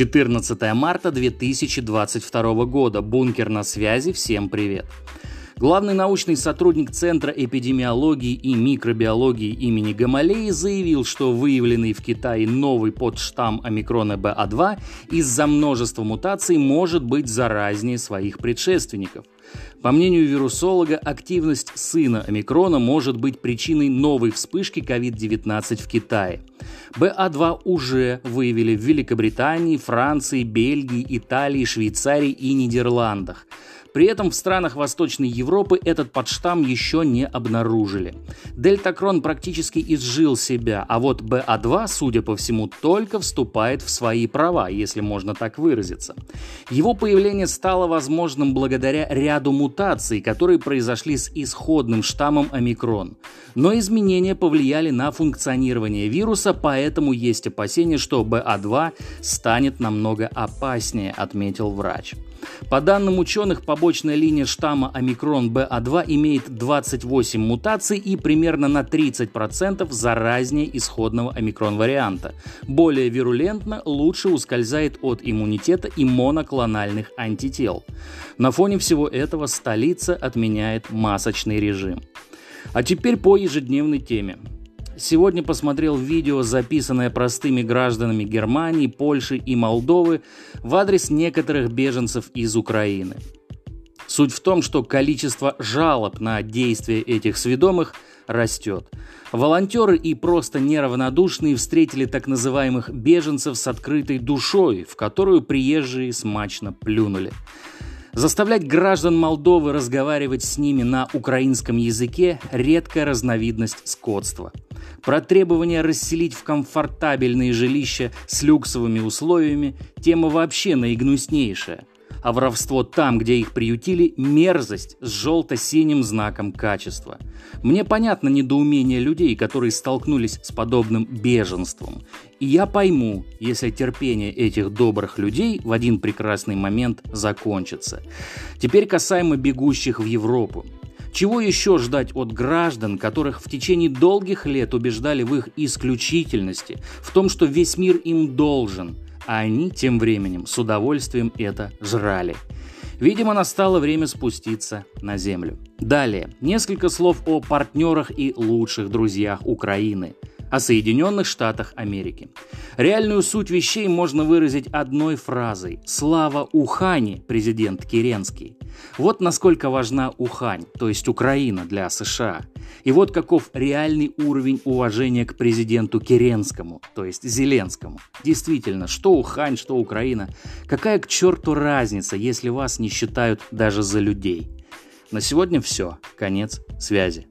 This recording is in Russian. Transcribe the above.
14 марта 2022 года. Бункер на связи. Всем привет. Главный научный сотрудник Центра эпидемиологии и микробиологии имени Гамалеи заявил, что выявленный в Китае новый подштамм омикрона БА2 из-за множества мутаций может быть заразнее своих предшественников. По мнению вирусолога, активность сына омикрона может быть причиной новой вспышки COVID-19 в Китае. БА2 уже выявили в Великобритании, Франции, Бельгии, Италии, Швейцарии и Нидерландах. При этом в странах Восточной Европы этот подштамм еще не обнаружили. Дельтакрон практически изжил себя, а вот БА2, судя по всему, только вступает в свои права, если можно так выразиться. Его появление стало возможным благодаря ряду мутаций, которые произошли с исходным штаммом омикрон. Но изменения повлияли на функционирование вируса, поэтому есть опасения, что БА2 станет намного опаснее, отметил врач. По данным ученых, побочная линия штамма омикрон БА2 имеет 28 мутаций и примерно на 30% заразнее исходного омикрон-варианта. Более вирулентно, лучше ускользает от иммунитета и моноклональных антител. На фоне всего этого столица отменяет масочный режим. А теперь по ежедневной теме. Сегодня посмотрел видео, записанное простыми гражданами Германии, Польши и Молдовы в адрес некоторых беженцев из Украины. Суть в том, что количество жалоб на действия этих сведомых растет. Волонтеры и просто неравнодушные встретили так называемых беженцев с открытой душой, в которую приезжие смачно плюнули. Заставлять граждан Молдовы разговаривать с ними на украинском языке – редкая разновидность скотства – про требование расселить в комфортабельные жилища с люксовыми условиями – тема вообще наигнуснейшая. А воровство там, где их приютили – мерзость с желто-синим знаком качества. Мне понятно недоумение людей, которые столкнулись с подобным беженством. И я пойму, если терпение этих добрых людей в один прекрасный момент закончится. Теперь касаемо бегущих в Европу. Чего еще ждать от граждан, которых в течение долгих лет убеждали в их исключительности, в том, что весь мир им должен, а они тем временем с удовольствием это жрали? Видимо, настало время спуститься на землю. Далее, несколько слов о партнерах и лучших друзьях Украины – о Соединенных Штатах Америки. Реальную суть вещей можно выразить одной фразой «Слава Ухане, президент Керенский». Вот насколько важна Ухань, то есть Украина для США. И вот каков реальный уровень уважения к президенту Керенскому, то есть Зеленскому. Действительно, что Ухань, что Украина. Какая к черту разница, если вас не считают даже за людей? На сегодня все. Конец связи.